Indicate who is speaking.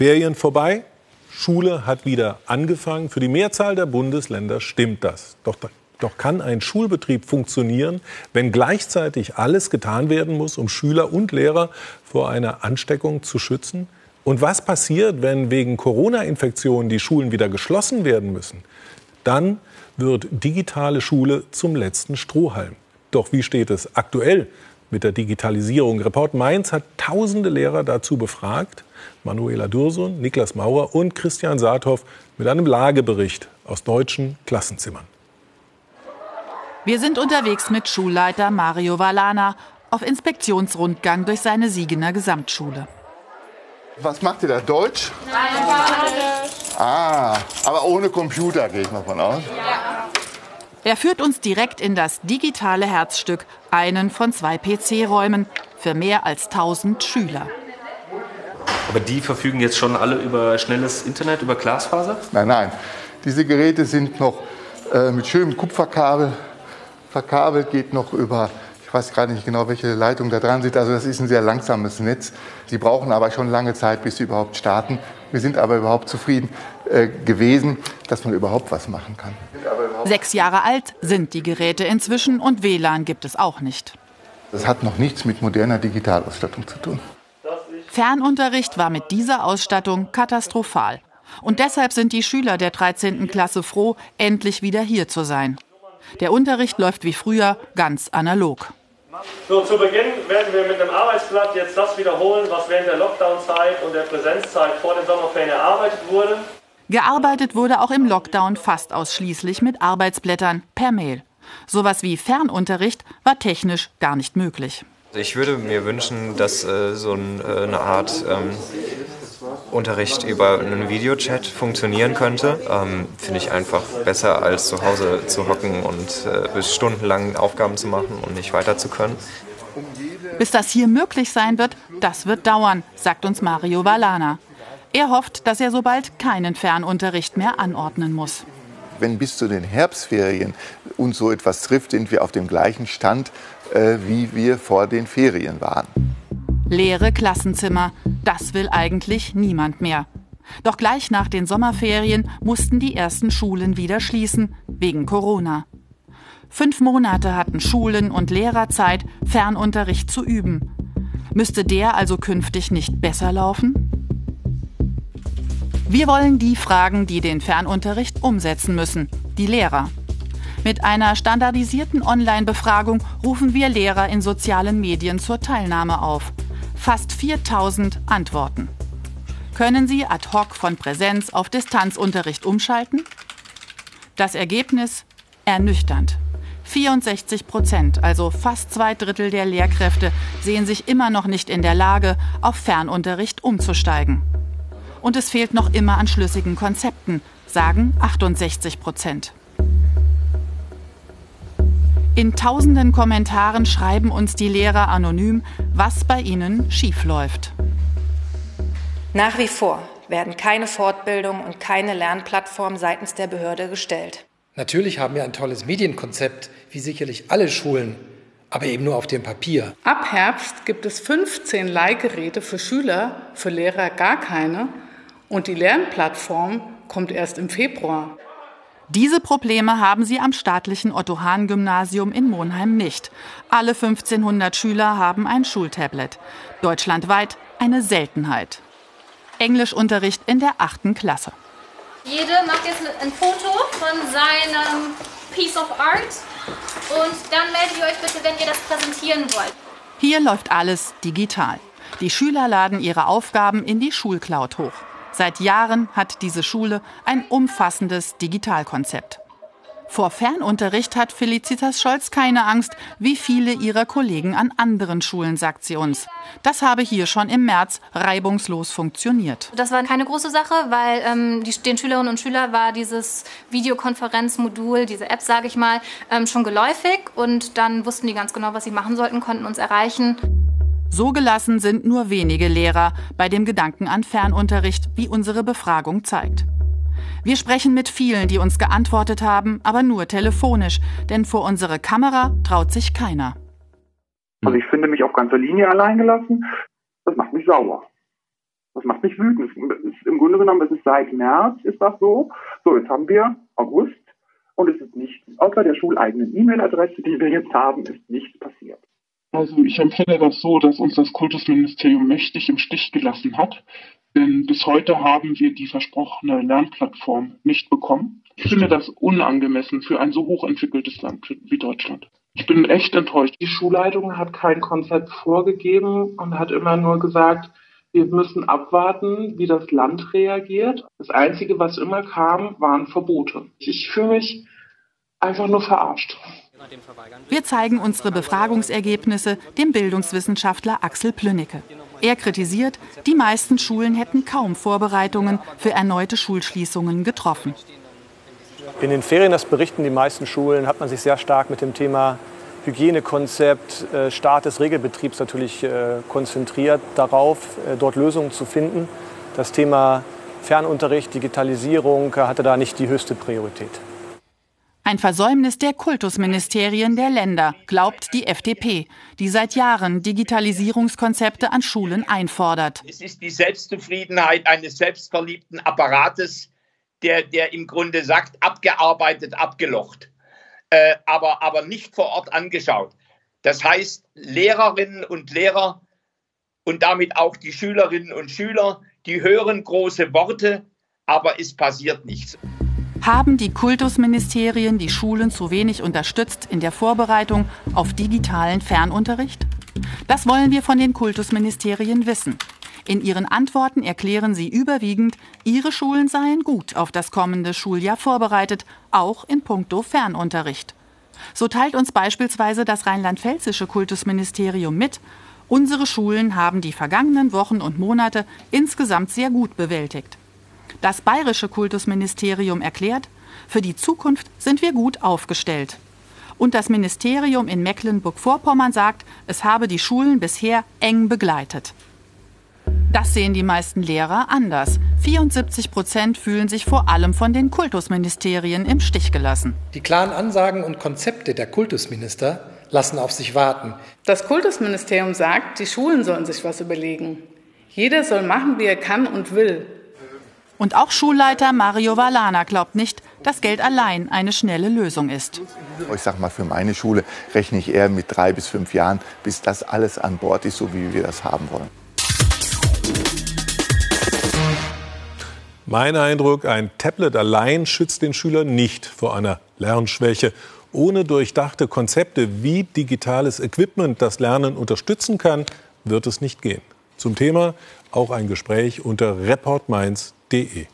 Speaker 1: Ferien vorbei, Schule hat wieder angefangen. Für die Mehrzahl der Bundesländer stimmt das. Doch, doch kann ein Schulbetrieb funktionieren, wenn gleichzeitig alles getan werden muss, um Schüler und Lehrer vor einer Ansteckung zu schützen? Und was passiert, wenn wegen Corona-Infektionen die Schulen wieder geschlossen werden müssen? Dann wird digitale Schule zum letzten Strohhalm. Doch wie steht es aktuell mit der Digitalisierung? Report Mainz hat tausende Lehrer dazu befragt. Manuela Dursun, Niklas Maurer und Christian Saathoff mit einem Lagebericht aus deutschen Klassenzimmern.
Speaker 2: Wir sind unterwegs mit Schulleiter Mario Valana auf Inspektionsrundgang durch seine Siegener Gesamtschule.
Speaker 3: Was macht ihr da? Deutsch? Nein, Ah, aber ohne Computer gehe ich mal von aus. Ja.
Speaker 2: Er führt uns direkt in das digitale Herzstück, einen von zwei PC-Räumen für mehr als 1000 Schüler.
Speaker 4: Aber die verfügen jetzt schon alle über schnelles Internet, über Glasfaser?
Speaker 3: Nein, nein. Diese Geräte sind noch äh, mit schönem Kupferkabel verkabelt, geht noch über ich weiß gerade nicht genau, welche Leitung da dran sind. Also das ist ein sehr langsames Netz. Sie brauchen aber schon lange Zeit, bis sie überhaupt starten. Wir sind aber überhaupt zufrieden äh, gewesen, dass man überhaupt was machen kann.
Speaker 2: Sechs Jahre alt sind die Geräte inzwischen und WLAN gibt es auch nicht.
Speaker 3: Das hat noch nichts mit moderner Digitalausstattung zu tun.
Speaker 2: Fernunterricht war mit dieser Ausstattung katastrophal. Und deshalb sind die Schüler der 13. Klasse froh, endlich wieder hier zu sein. Der Unterricht läuft wie früher ganz analog.
Speaker 5: So, zu Beginn werden wir mit dem Arbeitsblatt jetzt das wiederholen, was während der Lockdown-Zeit und der Präsenzzeit vor den Sommerferien erarbeitet wurde.
Speaker 2: Gearbeitet wurde auch im Lockdown fast ausschließlich mit Arbeitsblättern per Mail. Sowas wie Fernunterricht war technisch gar nicht möglich.
Speaker 6: Ich würde mir wünschen, dass äh, so ein, äh, eine Art ähm, Unterricht über einen Videochat funktionieren könnte. Ähm, Finde ich einfach besser, als zu Hause zu hocken und äh, bis stundenlang Aufgaben zu machen und nicht weiter zu können.
Speaker 2: Bis das hier möglich sein wird, das wird dauern, sagt uns Mario Valana. Er hofft, dass er so bald keinen Fernunterricht mehr anordnen muss.
Speaker 3: Wenn bis zu den Herbstferien uns so etwas trifft, sind wir auf dem gleichen Stand, äh, wie wir vor den Ferien waren.
Speaker 2: Leere Klassenzimmer, das will eigentlich niemand mehr. Doch gleich nach den Sommerferien mussten die ersten Schulen wieder schließen, wegen Corona. Fünf Monate hatten Schulen und Lehrer Zeit, Fernunterricht zu üben. Müsste der also künftig nicht besser laufen? Wir wollen die fragen, die den Fernunterricht umsetzen müssen, die Lehrer. Mit einer standardisierten Online-Befragung rufen wir Lehrer in sozialen Medien zur Teilnahme auf fast 4000 Antworten. Können Sie ad hoc von Präsenz auf Distanzunterricht umschalten? Das Ergebnis ernüchternd. 64 Prozent, also fast zwei Drittel der Lehrkräfte, sehen sich immer noch nicht in der Lage, auf Fernunterricht umzusteigen. Und es fehlt noch immer an schlüssigen Konzepten, sagen 68 Prozent. In tausenden Kommentaren schreiben uns die Lehrer anonym, was bei ihnen schiefläuft.
Speaker 7: Nach wie vor werden keine Fortbildung und keine Lernplattform seitens der Behörde gestellt.
Speaker 8: Natürlich haben wir ein tolles Medienkonzept, wie sicherlich alle Schulen, aber eben nur auf dem Papier.
Speaker 9: Ab Herbst gibt es 15 Leihgeräte für Schüler, für Lehrer gar keine. Und die Lernplattform kommt erst im Februar.
Speaker 2: Diese Probleme haben sie am staatlichen Otto-Hahn-Gymnasium in Monheim nicht. Alle 1500 Schüler haben ein Schultablet. Deutschlandweit eine Seltenheit. Englischunterricht in der achten Klasse.
Speaker 10: Jede macht jetzt ein Foto von seinem Piece of Art und dann meldet ihr euch bitte, wenn ihr das präsentieren wollt.
Speaker 2: Hier läuft alles digital. Die Schüler laden ihre Aufgaben in die Schulcloud hoch. Seit Jahren hat diese Schule ein umfassendes Digitalkonzept. Vor Fernunterricht hat Felicitas Scholz keine Angst, wie viele ihrer Kollegen an anderen Schulen, sagt sie uns. Das habe hier schon im März reibungslos funktioniert.
Speaker 10: Das war keine große Sache, weil ähm, die, den Schülerinnen und Schülern war dieses Videokonferenzmodul, diese App, sage ich mal, ähm, schon geläufig und dann wussten die ganz genau, was sie machen sollten, konnten uns erreichen.
Speaker 2: So gelassen sind nur wenige Lehrer bei dem Gedanken an Fernunterricht, wie unsere Befragung zeigt. Wir sprechen mit vielen, die uns geantwortet haben, aber nur telefonisch, denn vor unsere Kamera traut sich keiner.
Speaker 11: Also ich finde mich auf ganzer Linie allein gelassen. Das macht mich sauer. Das macht mich wütend. Ist, Im Grunde genommen ist es seit März ist das so. So, jetzt haben wir August und es ist nichts, außer der schuleigenen E-Mail-Adresse, die wir jetzt haben, ist nichts passiert.
Speaker 12: Also ich empfinde das so, dass uns das Kultusministerium mächtig im Stich gelassen hat. Denn bis heute haben wir die versprochene Lernplattform nicht bekommen. Ich finde das unangemessen für ein so hochentwickeltes Land wie Deutschland. Ich bin echt enttäuscht.
Speaker 11: Die Schulleitung hat kein Konzept vorgegeben und hat immer nur gesagt, wir müssen abwarten, wie das Land reagiert. Das Einzige, was immer kam, waren Verbote. Ich fühle mich einfach nur verarscht.
Speaker 2: Wir zeigen unsere Befragungsergebnisse dem Bildungswissenschaftler Axel Plünnecke. Er kritisiert, die meisten Schulen hätten kaum Vorbereitungen für erneute Schulschließungen getroffen.
Speaker 13: In den Ferien, das berichten die meisten Schulen, hat man sich sehr stark mit dem Thema Hygienekonzept, äh, Start des Regelbetriebs natürlich äh, konzentriert darauf, äh, dort Lösungen zu finden. Das Thema Fernunterricht, Digitalisierung hatte da nicht die höchste Priorität.
Speaker 2: Ein Versäumnis der Kultusministerien der Länder, glaubt die FDP, die seit Jahren Digitalisierungskonzepte an Schulen einfordert.
Speaker 14: Es ist die Selbstzufriedenheit eines selbstverliebten Apparates, der, der im Grunde sagt, abgearbeitet, abgelocht, äh, aber, aber nicht vor Ort angeschaut. Das heißt, Lehrerinnen und Lehrer und damit auch die Schülerinnen und Schüler, die hören große Worte, aber es passiert nichts.
Speaker 2: Haben die Kultusministerien die Schulen zu wenig unterstützt in der Vorbereitung auf digitalen Fernunterricht? Das wollen wir von den Kultusministerien wissen. In ihren Antworten erklären sie überwiegend, ihre Schulen seien gut auf das kommende Schuljahr vorbereitet, auch in puncto Fernunterricht. So teilt uns beispielsweise das rheinland-pfälzische Kultusministerium mit, unsere Schulen haben die vergangenen Wochen und Monate insgesamt sehr gut bewältigt. Das bayerische Kultusministerium erklärt, für die Zukunft sind wir gut aufgestellt. Und das Ministerium in Mecklenburg-Vorpommern sagt, es habe die Schulen bisher eng begleitet. Das sehen die meisten Lehrer anders. 74 Prozent fühlen sich vor allem von den Kultusministerien im Stich gelassen.
Speaker 8: Die klaren Ansagen und Konzepte der Kultusminister lassen auf sich warten.
Speaker 9: Das Kultusministerium sagt, die Schulen sollen sich was überlegen. Jeder soll machen, wie er kann und will.
Speaker 2: Und auch Schulleiter Mario Valana glaubt nicht, dass Geld allein eine schnelle Lösung ist.
Speaker 3: Ich sage mal, für meine Schule rechne ich eher mit drei bis fünf Jahren, bis das alles an Bord ist, so wie wir das haben wollen.
Speaker 1: Mein Eindruck, ein Tablet allein schützt den Schüler nicht vor einer Lernschwäche. Ohne durchdachte Konzepte, wie digitales Equipment das Lernen unterstützen kann, wird es nicht gehen. Zum Thema auch ein Gespräch unter reportmainz.de. det